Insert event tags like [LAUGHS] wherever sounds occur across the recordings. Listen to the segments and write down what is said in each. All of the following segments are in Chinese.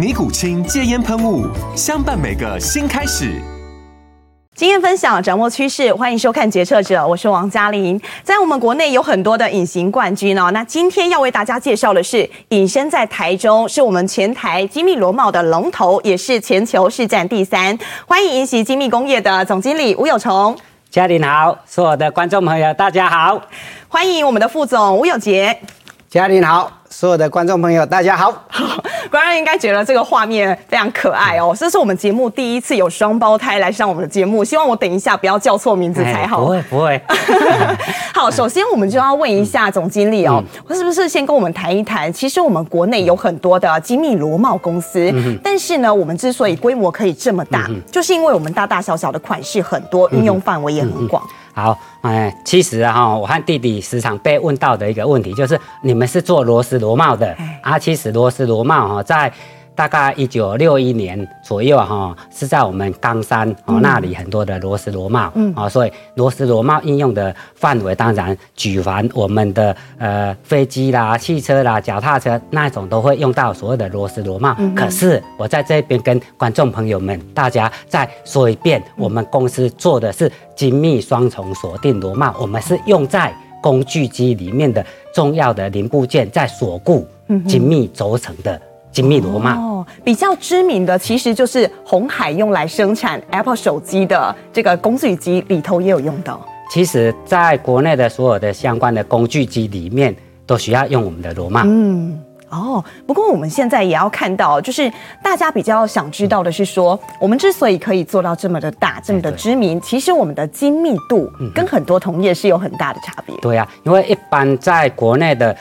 尼古清戒烟喷雾，相伴每个新开始。经验分享，掌握趋势，欢迎收看《决策者》，我是王嘉玲。在我们国内有很多的隐形冠军哦。那今天要为大家介绍的是，隐身在台中，是我们全台精密螺帽的龙头，也是全球市占第三。欢迎银锡精密工业的总经理吴有崇。嘉玲好，所有的观众朋友大家好。欢迎我们的副总吴有杰。嘉玲好。所有的观众朋友，大家好。好，[LAUGHS] 观众应该觉得这个画面非常可爱哦。这是我们节目第一次有双胞胎来上我们的节目，希望我等一下不要叫错名字才好。不会不会。[LAUGHS] 好，首先我们就要问一下总经理哦，嗯、是不是先跟我们谈一谈？其实我们国内有很多的精密螺帽公司，嗯、但是呢，我们之所以规模可以这么大，嗯、就是因为我们大大小小的款式很多，运用范围也很广。好，哎，其实哈，我和弟弟时常被问到的一个问题就是，你们是做螺丝螺帽的，啊，其实螺丝螺帽哈，在。大概一九六一年左右哈，是在我们冈山哦那里很多的螺丝螺帽，嗯啊，所以螺丝螺帽应用的范围当然举凡我们的呃飞机啦、汽车啦、脚踏车那种都会用到所谓的螺丝螺帽。嗯、可是我在这边跟观众朋友们大家再说一遍，我们公司做的是精密双重锁定螺帽，我们是用在工具机里面的重要的零部件在锁固精密轴承的。精密螺帽哦，比较知名的其实就是红海用来生产 Apple 手机的这个工具机里头也有用到。其实，在国内的所有的相关的工具机里面，都需要用我们的螺帽。嗯，哦，不过我们现在也要看到，就是大家比较想知道的是说，我们之所以可以做到这么的大，这么的知名，其实我们的精密度跟很多同业是有很大的差别。对呀，因为一般在国内的。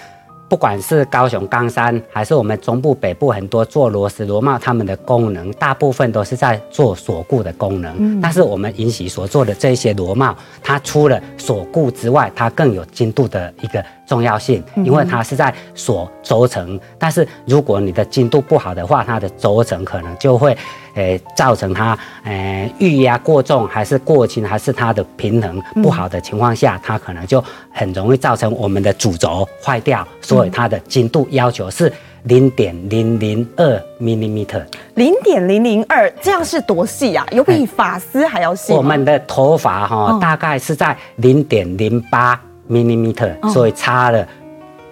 不管是高雄冈山，还是我们中部北部很多做螺丝螺帽，它们的功能大部分都是在做锁固的功能。嗯，但是我们银喜所做的这些螺帽，它除了锁固之外，它更有精度的一个重要性，因为它是在锁轴承。但是如果你的精度不好的话，它的轴承可能就会。诶，造成它诶预压过重，还是过轻，还是它的平衡不好的情况下，嗯、它可能就很容易造成我们的主轴坏掉。所以它的精度要求是零点零零二 millimeter。零点零零二，这样是多细啊？有比发丝还要细？我们的头发哈，大概是在零点零八 millimeter，所以差了。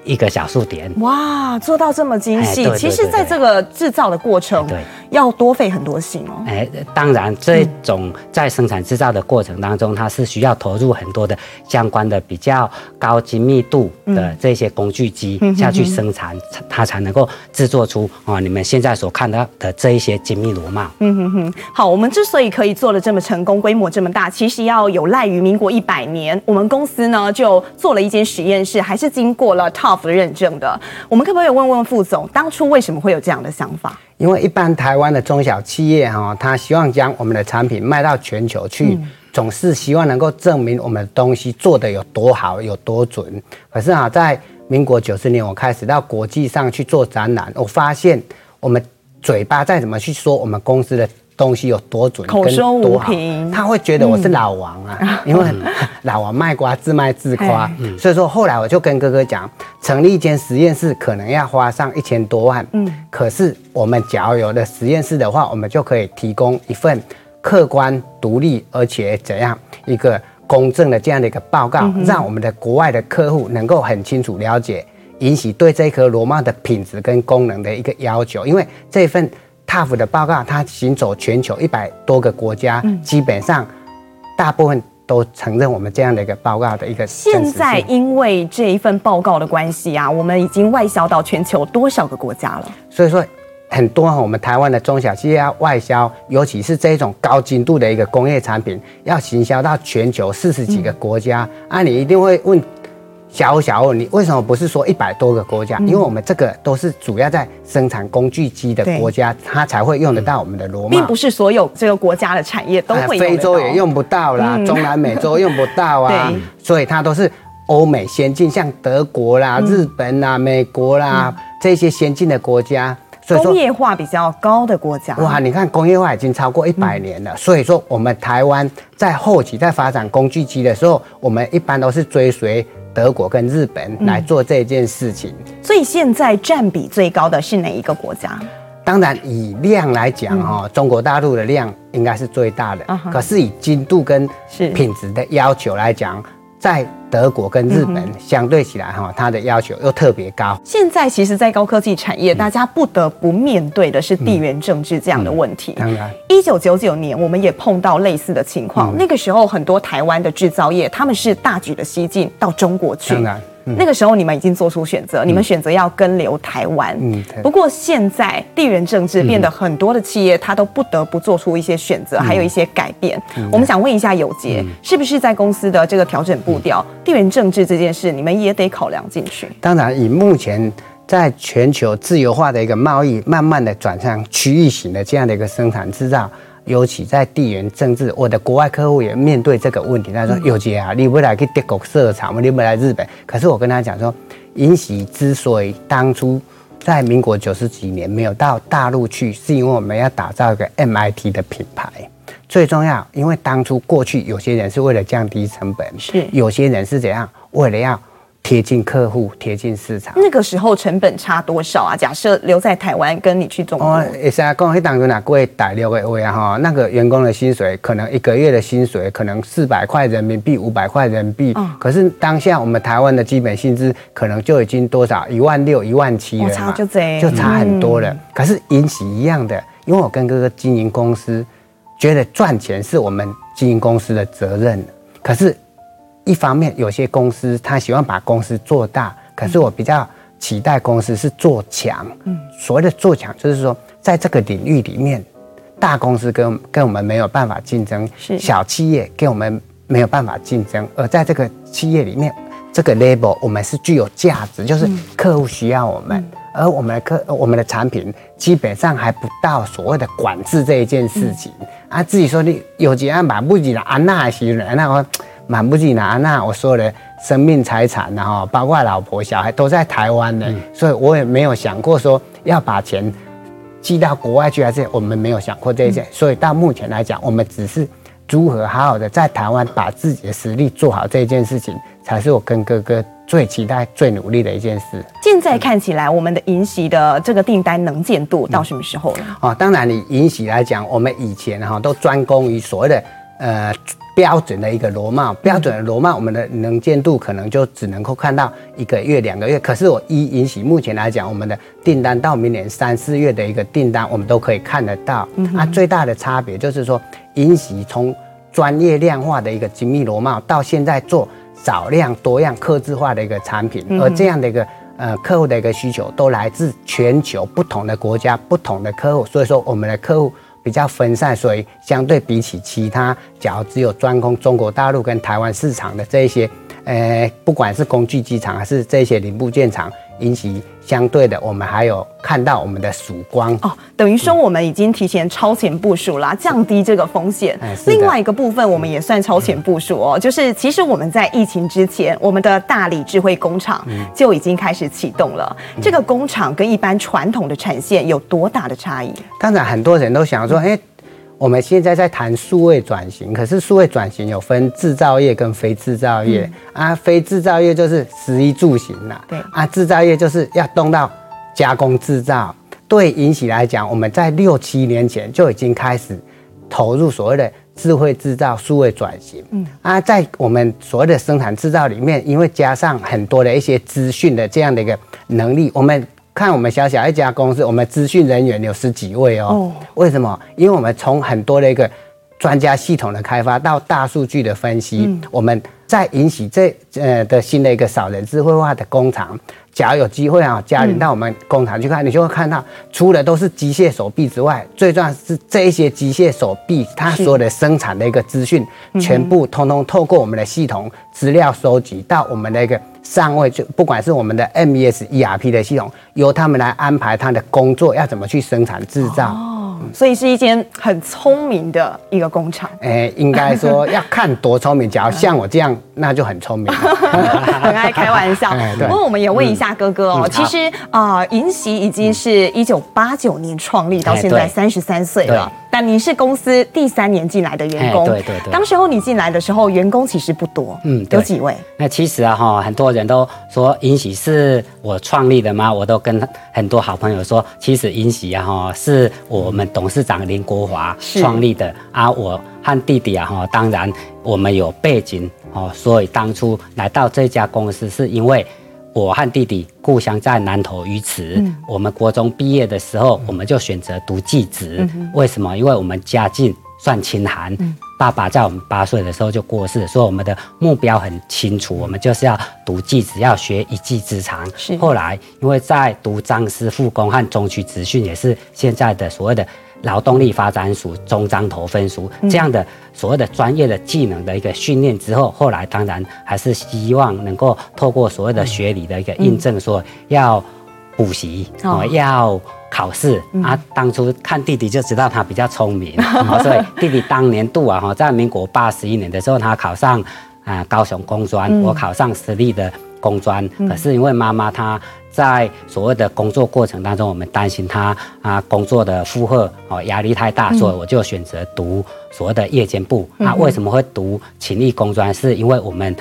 一个小数点，哇，做到这么精细，其实在这个制造的过程，对，要多费很多心哦。哎，当然，这种在生产制造的过程当中，它是需要投入很多的相关的比较高精密度的这些工具机下去生产，它才能够制作出啊你们现在所看到的这一些精密螺帽。嗯哼哼，好，我们之所以可以做的这么成功，规模这么大，其实要有赖于民国一百年，我们公司呢就做了一间实验室，还是经过了认证的，我们可不可以问问副总，当初为什么会有这样的想法？因为一般台湾的中小企业哈，他希望将我们的产品卖到全球去，嗯、总是希望能够证明我们的东西做得有多好、有多准。可是啊，在民国九十年，我开始到国际上去做展览，我发现我们嘴巴再怎么去说我们公司的。东西有多准，口说无凭，他会觉得我是老王啊，嗯、因为 [LAUGHS] 老王卖瓜自卖自夸，嗯、所以说后来我就跟哥哥讲，成立一间实验室可能要花上一千多万，嗯，可是我们假如有了实验室的话，我们就可以提供一份客观、独立而且怎样一个公正的这样的一个报告，嗯、让我们的国外的客户能够很清楚了解引起对这颗螺帽的品质跟功能的一个要求，因为这份。TUF 的报告，它行走全球一百多个国家，嗯、基本上大部分都承认我们这样的一个报告的一个。现在因为这一份报告的关系啊，我们已经外销到全球多少个国家了？所以说。很多我们台湾的中小企业要外销，尤其是这种高精度的一个工业产品，要行销到全球四十几个国家。嗯、啊，你一定会问小小欧你为什么不是说一百多个国家？嗯、因为我们这个都是主要在生产工具机的国家，它才会用得到我们的螺帽。并不是所有这个国家的产业都会用、啊。非洲也用不到啦，嗯、中南美洲用不到啊，[LAUGHS] 所以它都是欧美先进，像德国啦、日本啦、美国啦、嗯、这些先进的国家。工业化比较高的国家，哇！你看工业化已经超过一百年了，嗯、所以说我们台湾在后期在发展工具机的时候，我们一般都是追随德国跟日本来做这件事情。嗯、所以现在占比最高的是哪一个国家？当然以量来讲哈，嗯、中国大陆的量应该是最大的，嗯、可是以精度跟品质的要求来讲。在德国跟日本相对起来哈，它的要求又特别高。现在其实，在高科技产业，大家不得不面对的是地缘政治这样的问题。当然，一九九九年我们也碰到类似的情况，那个时候很多台湾的制造业他们是大举的西进到中国去。当然。那个时候你们已经做出选择，你们选择要跟留台湾。嗯，不过现在地缘政治变得很多的企业，它都不得不做出一些选择，还有一些改变。我们想问一下有杰，是不是在公司的这个调整步调，地缘政治这件事，你们也得考量进去？当然，以目前在全球自由化的一个贸易，慢慢的转向区域型的这样的一个生产制造。尤其在地缘政治，我的国外客户也面对这个问题。他说：“有杰啊，你不来去德国设厂吗？你不来日本？”可是我跟他讲说，尹喜之所以当初在民国九十几年没有到大陆去，是因为我们要打造一个 MIT 的品牌。最重要，因为当初过去有些人是为了降低成本，是有些人是怎样，为了要。贴近客户，贴近市场。那个时候成本差多少啊？假设留在台湾，跟你去中国。哦，也是啊，讲迄当中哪贵大六个位啊哈，那个员工的薪水可能一个月的薪水可能四百块人民币，五百块人民币。嗯。可是当下我们台湾的基本薪资可能就已经多少一万六、一万七了嘛，差就这，就差很多了。嗯、可是引起一样的，因为我跟哥哥经营公司，觉得赚钱是我们经营公司的责任。可是。一方面，有些公司他喜欢把公司做大，可是我比较期待公司是做强。嗯，所谓的做强，就是说在这个领域里面，大公司跟跟我们没有办法竞争，是小企业跟我们没有办法竞争，而在这个企业里面，这个 label 我们是具有价值，就是客户需要我们，而我们的客我们的产品基本上还不到所谓的管制这一件事情。啊，自己说你有几样把不挤了，安娜还是人那我。满不及拿，那我说的生命财产，然后包括老婆小孩都在台湾呢，嗯、所以我也没有想过说要把钱寄到国外去，还是我们没有想过这些。嗯、所以到目前来讲，我们只是如何好好的在台湾把自己的实力做好这件事情，才是我跟哥哥最期待、最努力的一件事。现在看起来，我们的银喜的这个订单能见度到什么时候了？哦，当然，你银喜来讲，我们以前哈都专攻于所谓的呃。标准的一个螺帽，标准的螺帽，我们的能见度可能就只能够看到一个月、两个月。可是我一银锡目前来讲，我们的订单到明年三四月的一个订单，我们都可以看得到。嗯、哼啊，最大的差别就是说，银锡从专业量化的一个精密螺帽，到现在做少量多样、客制化的一个产品，而这样的一个呃客户的一个需求，都来自全球不同的国家、不同的客户。所以说，我们的客户。比较分散，所以相对比起其他，假如只有专攻中国大陆跟台湾市场的这一些，呃，不管是工具机场还是这些零部件厂。引起相对的，我们还有看到我们的曙光哦，等于说我们已经提前超前部署啦，降低这个风险。另外一个部分，我们也算超前部署哦，就是其实我们在疫情之前，我们的大理智慧工厂就已经开始启动了。这个工厂跟一般传统的产线有多大的差异？当然，很多人都想说，哎。我们现在在谈数位转型，可是数位转型有分制造业跟非制造业、嗯、啊，非制造业就是食衣住行啦，对啊，制造业就是要动到加工制造。对银锡来讲，我们在六七年前就已经开始投入所谓的智慧制造、数位转型。嗯啊，在我们所谓的生产制造里面，因为加上很多的一些资讯的这样的一个能力，我们。看我们小小一家公司，我们资讯人员有十几位哦。为什么？因为我们从很多的一个专家系统的开发到大数据的分析，嗯、我们在引起这呃的新的一个少人智慧化的工厂。假如有机会啊，家人到我们工厂去看，嗯、你就会看到，除了都是机械手臂之外，最重要是这一些机械手臂，它所有的生产的一个资讯，全部通通透过我们的系统资料收集到我们的一个上位，就不管是我们的 MES ERP 的系统，由他们来安排他的工作要怎么去生产制造。哦所以是一间很聪明的一个工厂。哎、欸，应该说 [LAUGHS] 要看多聪明，假如像我这样，那就很聪明了，[LAUGHS] 很爱开玩笑。[LAUGHS] 不过我们也问一下哥哥哦，嗯、其实啊，银禧已经是一九八九年创立，到现在三十三岁了。但你是公司第三年进来的员工，对对对。当时候你进来的时候，员工其实不多，嗯，有几位？那其实啊哈，很多人都说银喜是我创立的吗？我都跟很多好朋友说，其实银喜啊哈是我们董事长林国华创立的啊。我和弟弟啊哈，当然我们有背景哦，所以当初来到这家公司是因为。我和弟弟故乡在南投鱼池。嗯、我们国中毕业的时候，我们就选择读技职。嗯、为什么？因为我们家境算清寒。嗯、爸爸在我们八岁的时候就过世，所以我们的目标很清楚，我们就是要读技只，要学一技之长。是后来，因为在读张师附工和中区职训，也是现在的所谓的。劳动力发展署中张头分署这样的所谓的专业的技能的一个训练之后，后来当然还是希望能够透过所谓的学理的一个印证，说要补习哦，要考试啊。当初看弟弟就知道他比较聪明，[LAUGHS] 所以弟弟当年度啊哈，在民国八十一年的时候，他考上啊高雄工专，我考上私立的工专，可是因为妈妈她。在所谓的工作过程当中，我们担心他啊工作的负荷哦压力太大，所以我就选择读所谓的夜间部。那、为什么会读勤力工专？是因为我们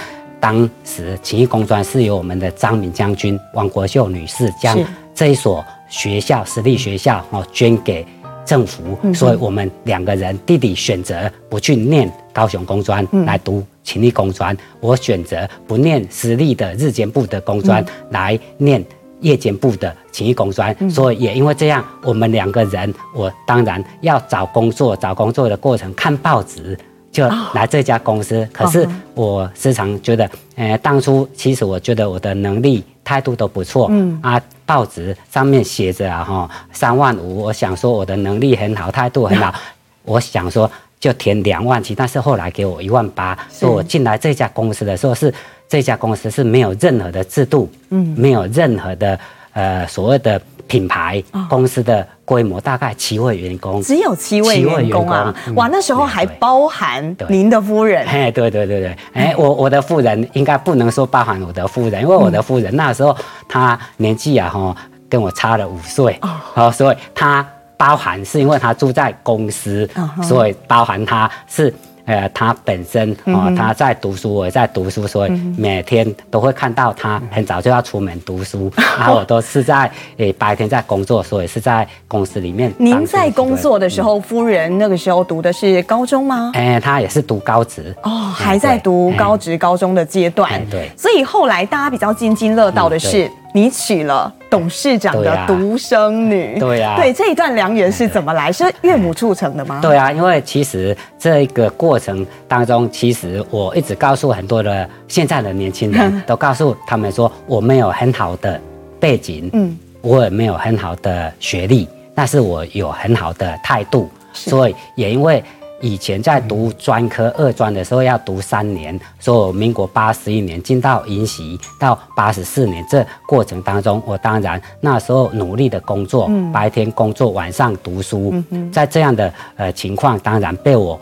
当时勤益工专是由我们的张敏将军、王国秀女士将这一所学校私立学校哦捐给政府，嗯、所以我们两个人弟弟选择不去念高雄工专来读勤益工专，我选择不念私立的日间部的工专来念。夜间部的勤益工专，所以也因为这样，我们两个人，我当然要找工作，找工作的过程看报纸，就来这家公司。可是我时常觉得，呃，当初其实我觉得我的能力、态度都不错，嗯啊，报纸上面写着啊哈三万五，我想说我的能力很好，态度很好，[LAUGHS] 我想说就填两万七，但是后来给我一万八，所以我进来这家公司的时候是。这家公司是没有任何的制度，嗯，没有任何的呃所谓的品牌，公司的规模大概七位员工，只有七位员工啊！哇，那时候还包含您的夫人？哎，对对对对，哎，我我的夫人应该不能说包含我的夫人，因为我的夫人那时候她年纪啊哈跟我差了五岁，哦，所以她包含是因为她住在公司，所以包含她是。呃，他本身哦，他在读书，我也在读书，所以每天都会看到他很早就要出门读书，[LAUGHS] 然后我都是在诶白天在工作，所以是在公司里面。您在工作的时候，夫人那个时候读的是高中吗？哎，他也是读高职哦，还在读高职高中的阶段。对，所以后来大家比较津津乐道的是。你娶了董事长的独生女，对呀、啊，对，这一段良缘是怎么来？是岳母促成的吗？对啊，因为其实这个过程当中，其实我一直告诉很多的现在的年轻人都告诉他们说，我没有很好的背景，嗯，我也没有很好的学历，但是我有很好的态度，所以也因为。以前在读专科二专的时候要读三年，所以我民国八十一年进到银习，到八十四年这过程当中，我当然那时候努力的工作，白天工作，晚上读书，在这样的呃情况，当然被我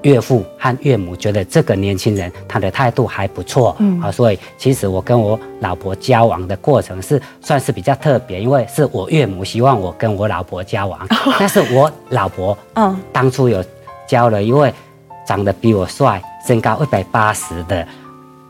岳父和岳母觉得这个年轻人他的态度还不错，啊，所以其实我跟我老婆交往的过程是算是比较特别，因为是我岳母希望我跟我老婆交往，[LAUGHS] 但是我老婆嗯。当初有。交了一位长得比我帅、身高一百八十的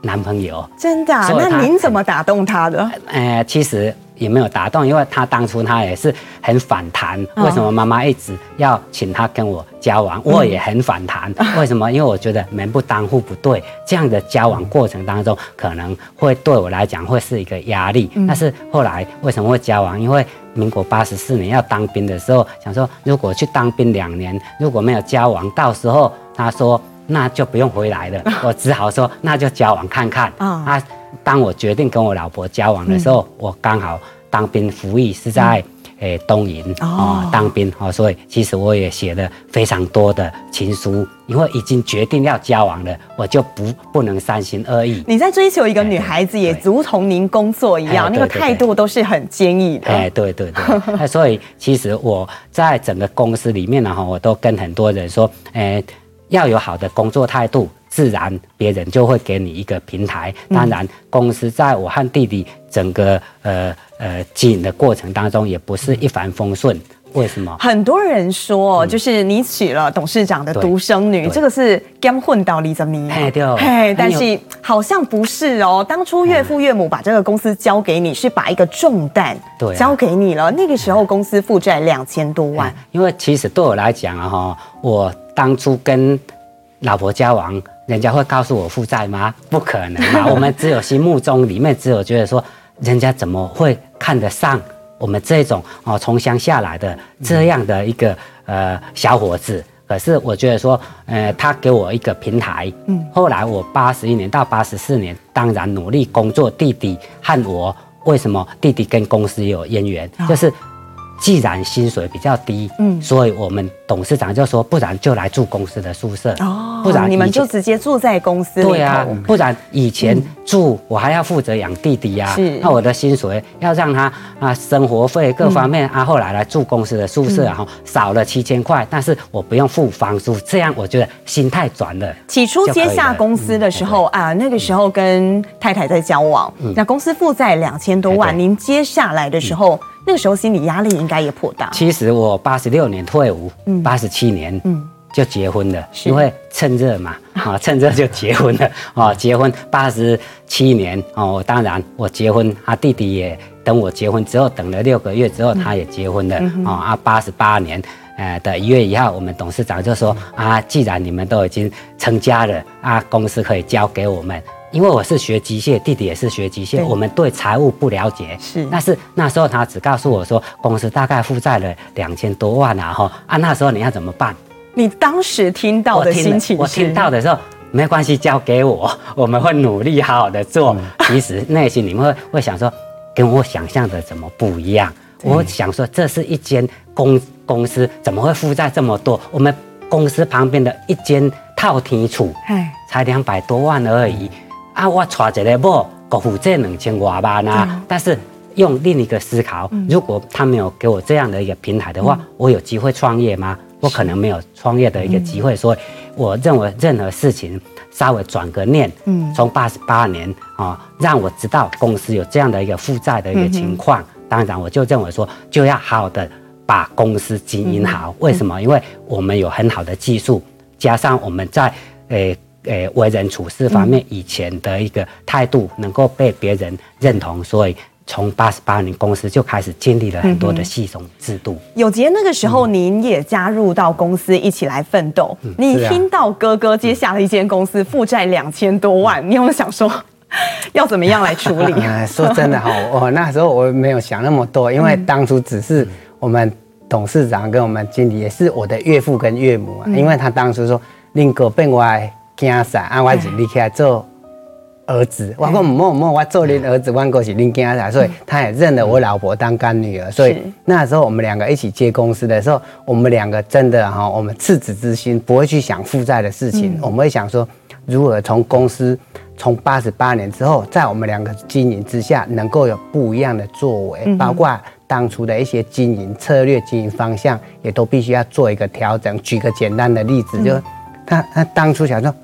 男朋友，真的？那您怎么打动他的？呃，其实也没有打动，因为他当初他也是很反弹，为什么妈妈一直要请他跟我交往，我也很反弹。嗯、[LAUGHS] 为什么？因为我觉得门不当户不对，这样的交往过程当中，可能会对我来讲会是一个压力。嗯、但是后来为什么会交往？因为民国八十四年要当兵的时候，想说如果去当兵两年，如果没有交往，到时候他说那就不用回来了。[LAUGHS] 我只好说那就交往看看。啊、哦，当我决定跟我老婆交往的时候，嗯、我刚好当兵服役是在、嗯。诶，东营哦，当兵哦，所以其实我也写了非常多的情书，因为已经决定要交往了，我就不不能三心二意。你在追求一个女孩子，也如同您工作一样，那个态度都是很坚毅的。哎，对对对，[LAUGHS] 所以其实我在整个公司里面呢，哈，我都跟很多人说，诶，要有好的工作态度。自然，别人就会给你一个平台。当然，公司在我和弟弟整个呃呃经营的过程当中，也不是一帆风顺。为什么？很多人说，就是你娶了董事长的独生女，这个是刚混到李泽明。嘿，对。嘿，但是好像不是哦。当初岳父岳母把这个公司交给你，是把一个重担交给你了。那个时候公司负债两千多万。因为其实对我来讲啊，哈，我当初跟老婆交往。人家会告诉我负债吗？不可能嘛！[LAUGHS] 我们只有心目中里面只有觉得说，人家怎么会看得上我们这种哦从乡下来的这样的一个呃小伙子？可是我觉得说，呃，他给我一个平台。嗯。后来我八十一年到八十四年，当然努力工作。弟弟和我为什么弟弟跟公司有渊源？就是。既然薪水比较低，嗯，所以我们董事长就说，不然就来住公司的宿舍，哦，不然你们就直接住在公司里。对啊，不然以前住我还要负责养弟弟呀，是，那我的薪水要让他啊生活费各方面啊，后来来住公司的宿舍，然后少了七千块，但是我不用付房租，这样我觉得心态转了。起初接下公司的时候啊，那个时候跟太太在交往，那公司负债两千多万，您接下来的时候。那个时候心理压力应该也颇大。其实我八十六年退伍，八十七年就结婚了，因为趁热嘛，啊，[LAUGHS] 趁热就结婚了，啊，结婚八十七年哦，当然我结婚，他弟弟也等我结婚之后等了六个月之后，他也结婚了，啊啊，八十八年，呃的一月一号，我们董事长就说啊，既然你们都已经成家了，啊，公司可以交给我们。因为我是学机械，弟弟也是学机械，我们对财务不了解。是，但是那时候他只告诉我说，公司大概负债了两千多万啊，哈啊，那时候你要怎么办？你当时听到的心情是？我听到的时候，没关系，交给我，[LAUGHS] 我们会努力好好的做。嗯、其实内心你们会会想说，跟我想象的怎么不一样？我想说，这是一间公公司，怎么会负债这么多？我们公司旁边的一间透天厝，嘿才两百多万而已。啊，我娶一个某，国负债两千多万啊！嗯、但是用另一个思考，如果他没有给我这样的一个平台的话，嗯、我有机会创业吗？我可能没有创业的一个机会。所以我认为任何事情稍微转个念，嗯，从八十八年啊，让我知道公司有这样的一个负债的一个情况。当然，我就认为说，就要好好的把公司经营好。为什么？因为我们有很好的技术，加上我们在诶。诶，为人处事方面，以前的一个态度能够被别人认同，所以从八十八年公司就开始建立了很多的系统制度。有杰，那个时候您也加入到公司一起来奋斗。嗯、你听到哥哥接下了一间公司负债两千多万，嗯、你有没有想说要怎么样来处理？[LAUGHS] 说真的哈，我那时候我没有想那么多，因为当初只是我们董事长跟我们经理，也是我的岳父跟岳母啊，嗯、因为他当初说宁可变外。惊死啊！我是你起来做儿子，我讲唔好唔好，我做您儿子，我过是您惊死，所以他也认了我老婆当干女儿。所以那时候我们两个一起接公司的时候，我们两个真的哈，我们赤子之心不会去想负债的事情，我们会想说如何从公司从八十八年之后，在我们两个经营之下，能够有不一样的作为，包括当初的一些经营策略、经营方向，也都必须要做一个调整。举个简单的例子，就他他当初想说。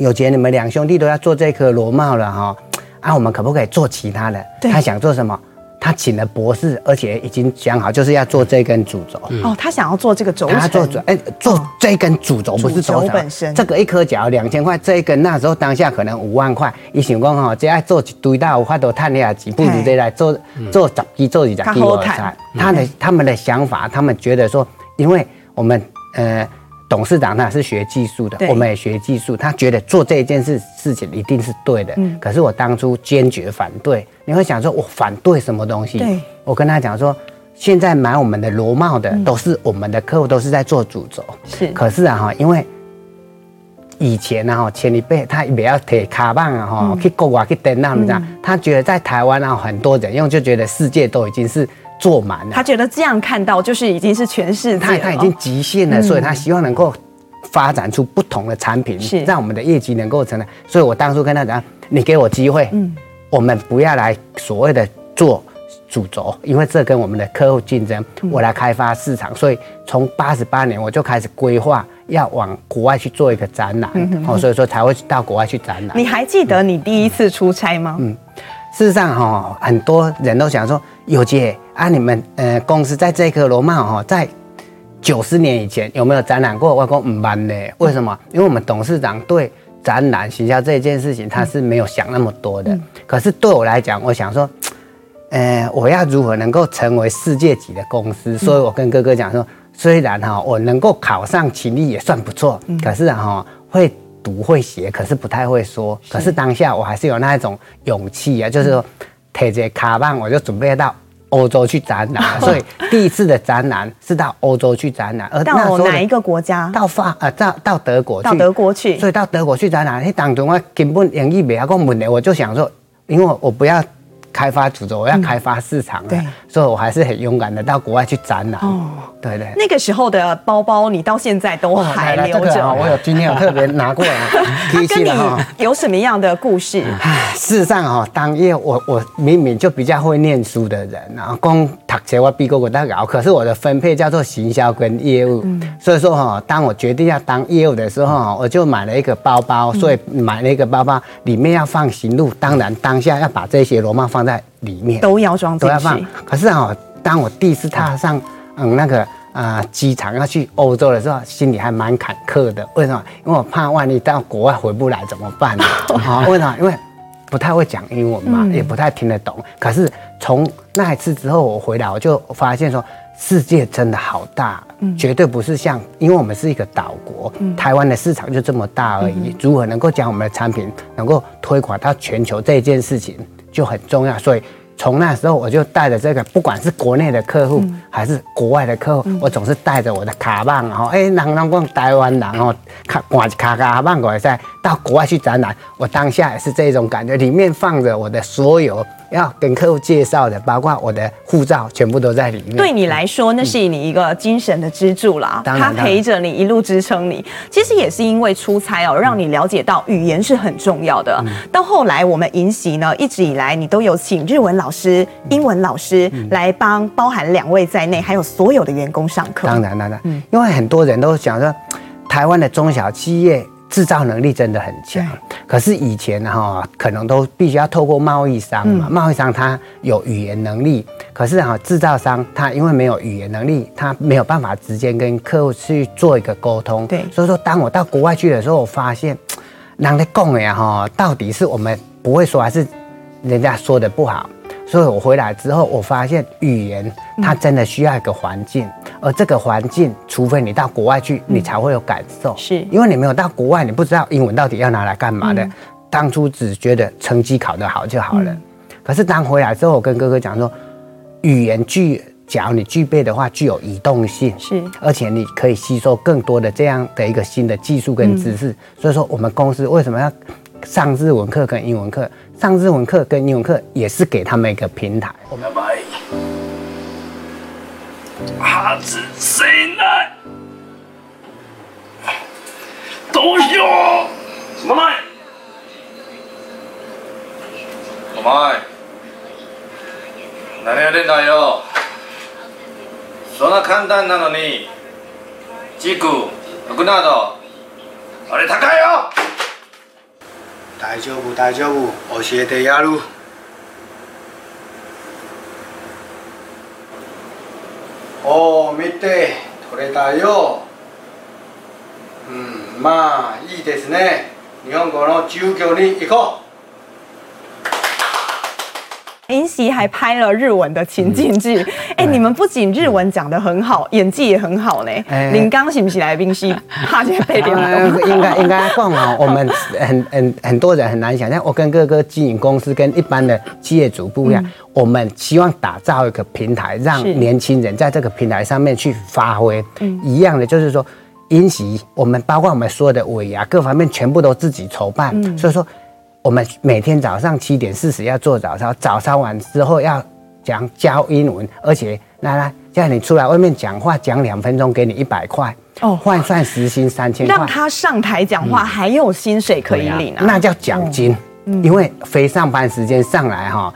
有杰，你们两兄弟都要做这颗螺帽了哈，啊，我们可不可以做其他的？他想做什么？他请了博士，而且已经想好，就是要做这根主轴。嗯、哦，他想要做这个轴承，他做主，哎，做这根主轴，不是轴本身。这个一颗脚两千块，这一根那时候当下可能五万块。一想讲哈，这爱做一堆大，我都赚下几，不如这来做做十几做几十几。他的他们的想法，他们觉得说，因为我们呃。董事长他是学技术的，我们也学技术，他觉得做这件事事情一定是对的。嗯可是我当初坚决反对。你会想说，我反对什么东西？对我跟他讲说，现在买我们的螺帽的都是我们的客户，都是在做主轴。是可是啊哈，因为以前啊哈，前一辈他不要铁卡棒啊哈，去国外去登那么这他觉得在台湾啊很多人用，就觉得世界都已经是做满了。他觉得这样看到就是已经是全世界，他他已经极限了，所以他希望能够发展出不同的产品，是让我们的业绩能够成长。所以我当初跟他讲，你给我机会，嗯，我们不要来所谓的做主轴，因为这跟我们的客户竞争，我来开发市场。所以从八十八年我就开始规划要往国外去做一个展览，哦，所以说才会到国外去展览。你还记得你第一次出差吗？嗯，事实上哈，很多人都想说，有姐啊，你们呃公司在这颗螺帽哈，在九十年以前有没有展览过？外公唔办呢，为什么？因为我们董事长对展览行销这件事情，他是没有想那么多的。可是对我来讲，我想说，呃，我要如何能够成为世界级的公司？所以我跟哥哥讲说，虽然哈我能够考上勤力也算不错，可是哈会读会写，可是不太会说。可是当下我还是有那一种勇气啊，就是说，提着卡棒我就准备到欧洲去展览。[LAUGHS] 所以第一次的展览是到欧洲去展览，而到哪一个国家？到法呃到到德国去，到德国去所以到德国去展览，那当中我根本英语没有讲问题，我就想说，因为我我不要开发主轴，我要开发市场、啊对所以我还是很勇敢的到国外去展览。哦对对。那个时候的包包，你到现在都还留着。这个啊我有今天有特别拿过来它 [LAUGHS] 提起跟你了哈。有什么样的故事？唉事实上哈，当业我我明明就比较会念书的人，然后光读书我比过我大搞，可是我的分配叫做行销跟业务，所以说哈，当我决定要当业务的时候，我就买了一个包包，所以买了一个包包，里面要放行路，当然当下要把这些罗帽放在里面，都要装进都要放。。可是哈，当我第一次踏上嗯那个啊机场要去欧洲的时候，心里还蛮坎坷的。为什么？因为我怕万一到国外回不来怎么办呢？啊，[LAUGHS] 为什么？因为不太会讲英文嘛，也不太听得懂。可是从那一次之后，我回来我就发现说，世界真的好大，绝对不是像，因为我们是一个岛国，台湾的市场就这么大而已。如何能够将我们的产品能够推广到全球这件事情就很重要，所以。从那时候我就带着这个，不管是国内的客户还是国外的客户，我总是带着我的卡棒，然后哎，人人讲台湾人哦，卡挂卡卡棒过来在到国外去展览，我当下也是这种感觉，里面放着我的所有要跟客户介绍的，包括我的护照，全部都在里面。对你来说，那是你一个精神的支柱啦，它当然陪着你一路支撑你。其实也是因为出差哦，让你了解到语言是很重要的。到后来我们银习呢，一直以来你都有请日文老师、英文老师来帮，包含两位在内，还有所有的员工上课。当然，当然，因为很多人都想说，台湾的中小企业制造能力真的很强，可是以前哈，可能都必须要透过贸易商嘛，贸易商他有语言能力，可是哈，制造商他因为没有语言能力，他没有办法直接跟客户去做一个沟通。对所以说，当我到国外去的时候，我发现，人家讲的呀哈，到底是我们不会说，还是人家说的不好？所以我回来之后，我发现语言它真的需要一个环境，而这个环境，除非你到国外去，你才会有感受。是因为你没有到国外，你不知道英文到底要拿来干嘛的。当初只觉得成绩考得好就好了，可是当回来之后，我跟哥哥讲说，语言具，假如你具备的话，具有移动性，是而且你可以吸收更多的这样的一个新的技术跟知识。所以说，我们公司为什么要上日文课跟英文课？上日文课跟英文课也是给他们一个平台。やばい外せないどうしよう。すまないお前。何やってんだよ。そんな简単なのに。轴服などあれ高いよ。大丈夫大丈夫。教えてやる。おお見て。取れたよ。うんまあいいですね。日本語の授業に行こう。银喜还拍了日文的情境剧。哎、嗯，你们不仅日文讲得很好，演技也很好呢。林刚是不是来宾戏？哈，现在配点应该应该讲哦，我们 [LAUGHS] 很很很多人很难想象，我跟哥哥经营公司跟一般的企业主不一样，嗯、我们希望打造一个平台，让年轻人在这个平台上面去发挥。嗯，一样的就是说。银喜，我们包括我们所有的尾牙各方面全部都自己筹办，嗯、所以说我们每天早上七点四十要做早操，早操完之后要讲教英文，而且来来叫你出来外面讲话讲两分钟，给你一百块哦，换算时薪三千块，让他上台讲话还有薪水可以领啊，嗯、那叫奖金，嗯、因为非上班时间上来哈，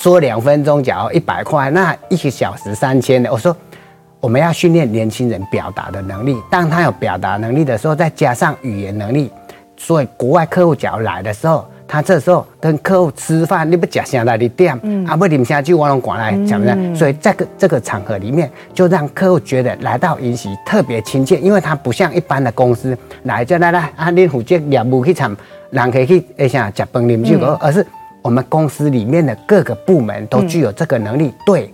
说两分钟讲一百块，那一个小时三千的，我说。我们要训练年轻人表达的能力，当他有表达能力的时候，再加上语言能力，所以国外客户只要来的时候，他这时候跟客户吃饭，你不讲现在的店，嗯、啊不你们下去我拢管来，讲不讲？所以这个这个场合里面，就让客户觉得来到银喜特别亲切，因为他不像一般的公司来就来来啊，你负责业务去场，人可以去哎像吃饭啉酒，而是我们公司里面的各个部门都具有这个能力，嗯、对。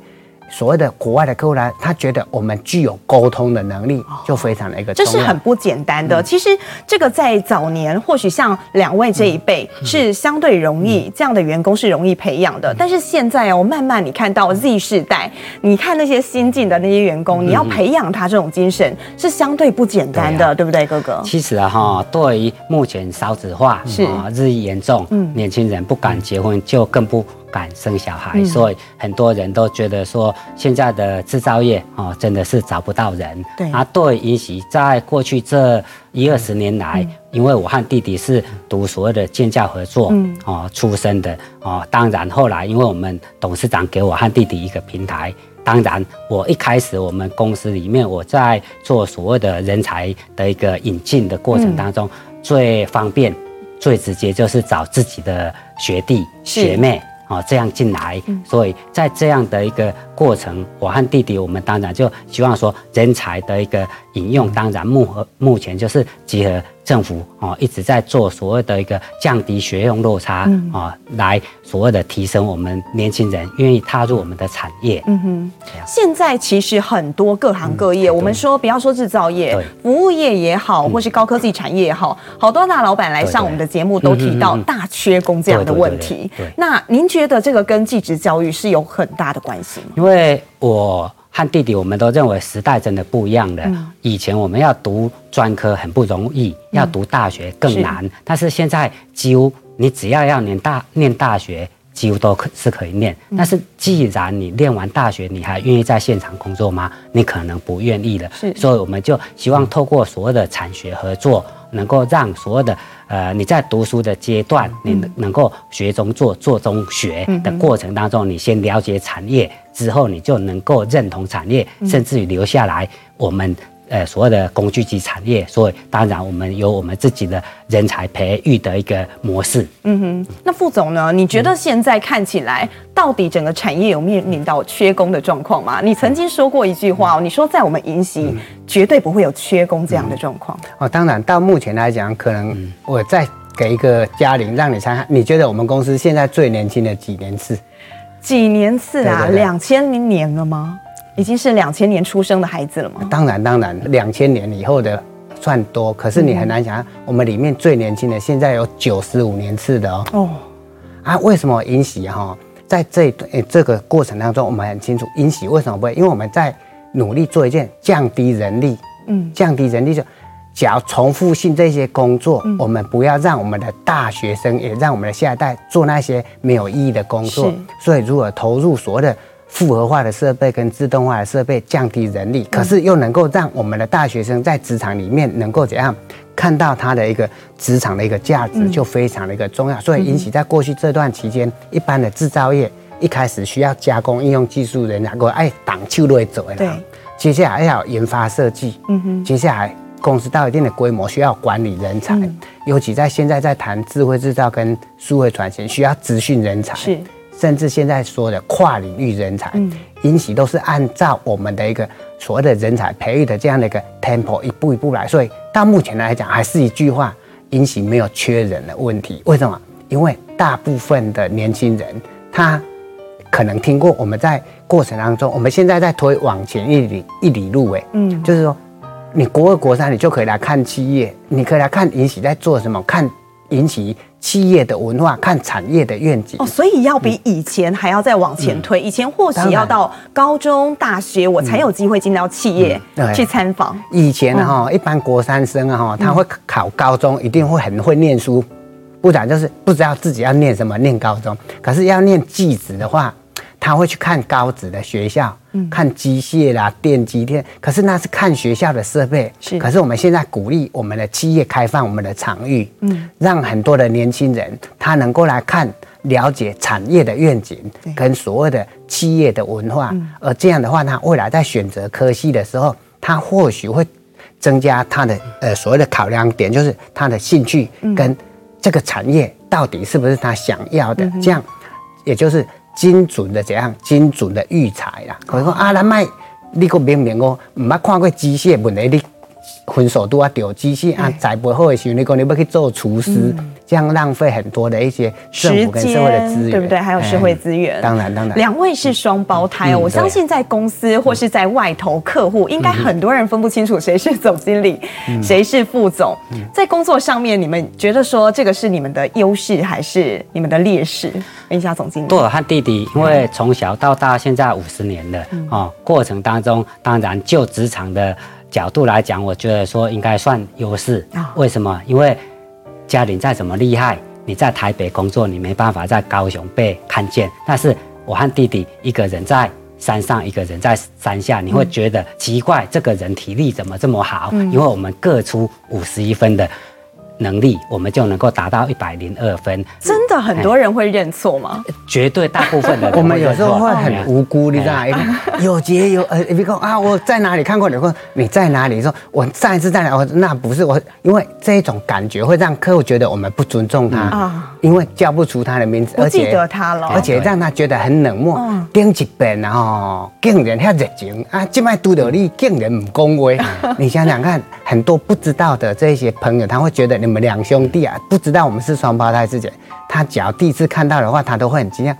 所谓的国外的客户来，他觉得我们具有沟通的能力，就非常的一个。这是很不简单的。嗯、其实这个在早年，或许像两位这一辈是相对容易，嗯、这样的员工是容易培养的。嗯、但是现在哦，慢慢你看到 Z 世代，你看那些新进的那些员工，嗯、你要培养他这种精神是相对不简单的，对，啊、对不对，哥哥？其实啊，哈，对于目前少子化是日益严重，嗯，年轻人不敢结婚，就更不。敢生小孩，所以很多人都觉得说，现在的制造业哦，真的是找不到人。对。啊，对，银喜在过去这一二十年来，因为我和弟弟是读所谓的建教合作哦出身的哦，当然后来因为我们董事长给我和弟弟一个平台，当然我一开始我们公司里面我在做所谓的人才的一个引进的过程当中，最方便、最直接就是找自己的学弟学妹。哦，这样进来，所以在这样的一个过程，我和弟弟，我们当然就希望说人才的一个引用，当然目目前就是结合。政府哦一直在做所谓的一个降低学用落差啊，来所谓的提升我们年轻人愿意踏入我们的产业。嗯哼，现在其实很多各行各业，我们说不要说制造业，服务业也好，或是高科技产业也好，好多大老板来上我们的节目都提到大缺工这样的问题。那您觉得这个跟技职教育是有很大的关系吗？因为我。和弟弟，我们都认为时代真的不一样了。以前我们要读专科很不容易，要读大学更难。但是现在几乎你只要要念大念大学，几乎都可是可以念。但是既然你念完大学，你还愿意在现场工作吗？你可能不愿意了。所以我们就希望透过所谓的产学合作，能够让所有的。呃，你在读书的阶段，你能够学中做，做中学的过程当中，你先了解产业之后，你就能够认同产业，甚至于留下来我们。呃，所谓的工具机产业，所以当然我们有我们自己的人才培育的一个模式。嗯哼，那副总呢？你觉得现在看起来，到底整个产业有面临到缺工的状况吗？你曾经说过一句话哦，你说在我们银喜绝对不会有缺工这样的状况。哦，当然，到目前来讲，可能我再给一个嘉玲，让你猜看，你觉得我们公司现在最年轻的几年次？几年次啊？两千零年了吗？已经是两千年出生的孩子了吗？当然，当然，两千年以后的算多，可是你很难想象，我们里面最年轻的现在有九十五年次的哦。哦，啊，为什么银喜哈？在这一段这个过程当中，我们很清楚因喜为什么不会？因为我们在努力做一件降低人力，嗯，降低人力就，只要重复性这些工作，嗯、我们不要让我们的大学生也让我们的下一代做那些没有意义的工作。是所以，如果投入所谓的。复合化的设备跟自动化的设备降低人力，可是又能够让我们的大学生在职场里面能够怎样看到他的一个职场的一个价值，就非常的一个重要。所以，引起在过去这段期间，一般的制造业一开始需要加工应用技术人才，过爱挡秋都会走的。对，接下来要研发设计，嗯哼，接下来公司到一定的规模需要管理人才，尤其在现在在谈智慧制造跟数位转型，需要资讯人才。是。甚至现在说的跨领域人才，引起都是按照我们的一个所谓的人才培育的这样的一个 tempo 一步一步来，所以到目前来讲，还是一句话，引起没有缺人的问题。为什么？因为大部分的年轻人他可能听过，我们在过程当中，我们现在在推往前一里一里路，哎，嗯，就是说，你国二国三，你就可以来看企业，你可以来看尹喜在做什么，看尹喜企业的文化，看产业的愿景。哦，所以要比以前还要再往前推。嗯、以前或许要到高中、大学，我才有机会进到企业去参访。以前哈，一般国三生啊哈，他会考高中，一定会很会念书。不然就是不知道自己要念什么，念高中。可是要念技职的话，他会去看高职的学校，看机械啦、电机电。可是那是看学校的设备。是。可是我们现在鼓励我们的企业开放我们的场域，嗯，让很多的年轻人他能够来看、了解产业的愿景跟所谓的企业的文化。而这样的话，他未来在选择科系的时候，他或许会增加他的呃所谓的考量点，就是他的兴趣跟。这个产业到底是不是他想要的？这样，也就是精准的怎样？精准的育才啦。可是说啊，咱卖你个明明哦，唔捌看过机械问题，你分手都要丢机器啊，栽培好的时候，你讲你要去做厨师。嗯这样浪费很多的一些政府跟社会的资源，对不对？还有社会资源。当然，当然。两位是双胞胎哦，我相信在公司或是在外头客户，应该很多人分不清楚谁是总经理，谁是副总。在工作上面，你们觉得说这个是你们的优势还是你们的劣势？问一下总经理。我和弟弟，因为从小到大现在五十年了哦，过程当中，当然就职场的角度来讲，我觉得说应该算优势。为什么？因为。家里再怎么厉害，你在台北工作，你没办法在高雄被看见。但是我和弟弟一个人在山上，一个人在山下，你会觉得奇怪，这个人体力怎么这么好？因为我们各出五十一分的。能力，我们就能够达到一百零二分。真的很多人会认错吗？绝对大部分的人。[LAUGHS] 我们有时候会很无辜，你知道吗？[LAUGHS] 有节有呃，比如说啊，我在哪里看过你？说你在哪里？说我上一次在哪？我那不是我，因为这一种感觉会让客户觉得我们不尊重他啊，因为叫不出他的名字，不记得他了，而且让他觉得很冷漠。顶一遍啊，竟然遐热情啊，这摆拄到你竟然不恭维。[LAUGHS] 你想想看，很多不知道的这些朋友，他会觉得你。我们两兄弟啊，不知道我们是双胞胎之前，他只要第一次看到的话，他都会很惊讶，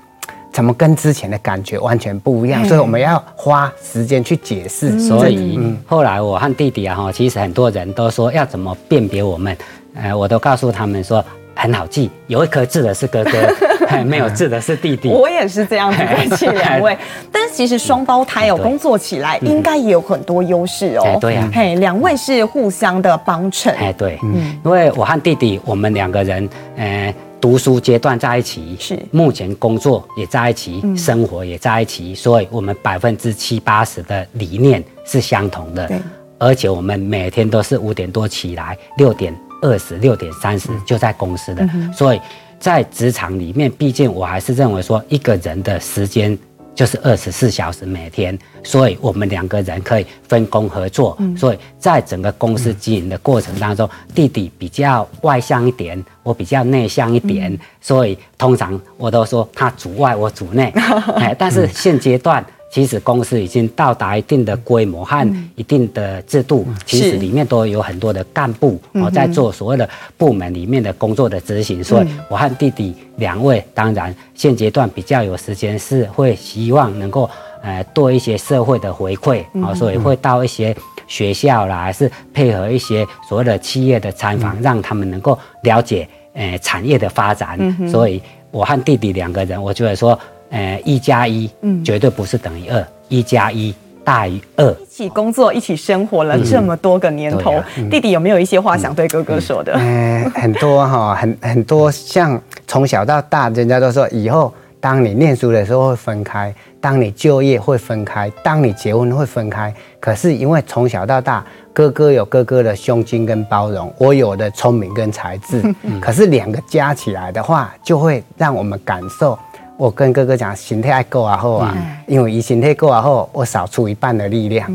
怎么跟之前的感觉完全不一样？所以我们要花时间去解释。所以后来我和弟弟啊，哈，其实很多人都说要怎么辨别我们，呃，我都告诉他们说很好记，有一颗痣的是哥哥。[LAUGHS] 没有痣的是弟弟，我也是这样子分析两位。[LAUGHS] 但其实双胞胎有工作起来应该也有很多优势哦。对呀，嘿，两位是互相的帮衬。哎，对，嗯，因为我和弟弟，我们两个人，呃，读书阶段在一起，是目前工作也在一起，生活也在一起，所以我们百分之七八十的理念是相同的。对，而且我们每天都是五点多起来，六点二十六点三十就在公司的，所以。在职场里面，毕竟我还是认为说，一个人的时间就是二十四小时每天，所以我们两个人可以分工合作。所以在整个公司经营的过程当中，弟弟比较外向一点，我比较内向一点，所以通常我都说他主外，我主内。[LAUGHS] 哎，但是现阶段。其实公司已经到达一定的规模和一定的制度，其实里面都有很多的干部哦在做所谓的部门里面的工作的执行。所以，我和弟弟两位，当然现阶段比较有时间，是会希望能够呃多一些社会的回馈啊，所以会到一些学校啦，还是配合一些所谓的企业的参访，让他们能够了解呃产业的发展。所以，我和弟弟两个人，我觉得说。呃，一加一，嗯，绝对不是等于二，一加一大于二。一起工作，一起生活了这么多个年头，嗯嗯、弟弟有没有一些话想对哥哥说的？嗯，嗯呃、[LAUGHS] 很多哈，很很多，像从小到大，人家都说以后当你念书的时候会分开，当你就业会分开，当你结婚会分开。可是因为从小到大，哥哥有哥哥的胸襟跟包容，我有的聪明跟才智，[LAUGHS] 嗯、可是两个加起来的话，就会让我们感受。我跟哥哥讲，身体爱够啊好啊，因为以身体够啊好，我少出一半的力量。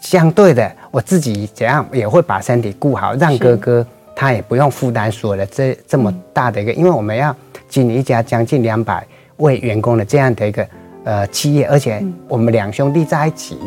相对的，我自己怎样也会把身体顾好，让哥哥他也不用负担所有的这这么大的一个，因为我们要经营一家将近两百位员工的这样的一个呃企业，而且我们两兄弟在一起，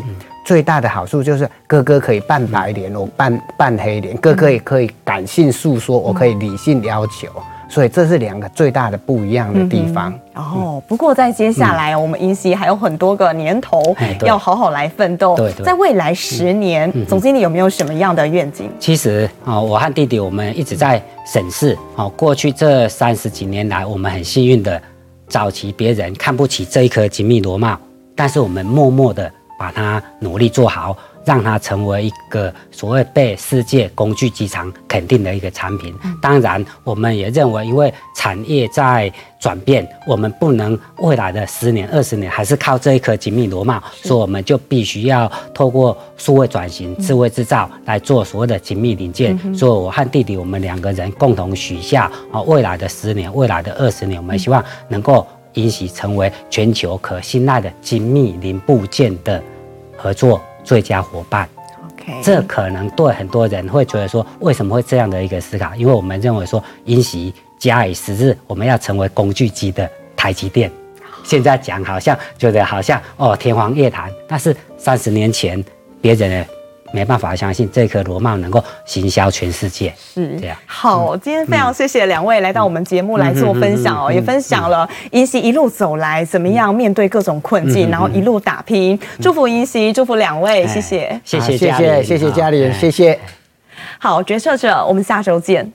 最大的好处就是哥哥可以扮白脸，我扮扮黑脸，哥哥也可以感性诉说，我可以理性要求。所以这是两个最大的不一样的地方。哦，不过在接下来，我们银锡还有很多个年头要好好来奋斗。对对，在未来十年，总经理有没有什么样的愿景？其实啊，我和弟弟我们一直在审视哦，过去这三十几年来，我们很幸运的，早期别人看不起这一颗精密螺帽，但是我们默默的把它努力做好。让它成为一个所谓被世界工具机场肯定的一个产品。当然，我们也认为，因为产业在转变，我们不能未来的十年、二十年还是靠这一颗精密螺帽，所以我们就必须要透过数位转型、智慧制造来做所谓的精密零件。所以，我和弟弟我们两个人共同许下啊，未来的十年、未来的二十年，我们希望能够银锡成为全球可信赖的精密零部件的合作。最佳伙伴，OK，这可能对很多人会觉得说，为什么会这样的一个思考？因为我们认为说，银锡假以时日，我们要成为工具机的台积电。现在讲好像觉得好像哦天方夜谭，但是三十年前别人呢？没办法相信这颗螺帽能够行销全世界，是。这样。好，今天非常谢谢两位来到我们节目来做分享哦，也分享了银锡一路走来怎么样面对各种困境，然后一路打拼。祝福银锡，祝福两位，谢谢，谢谢，谢谢，谢谢家里人，谢谢。好，决策者，我们下周见。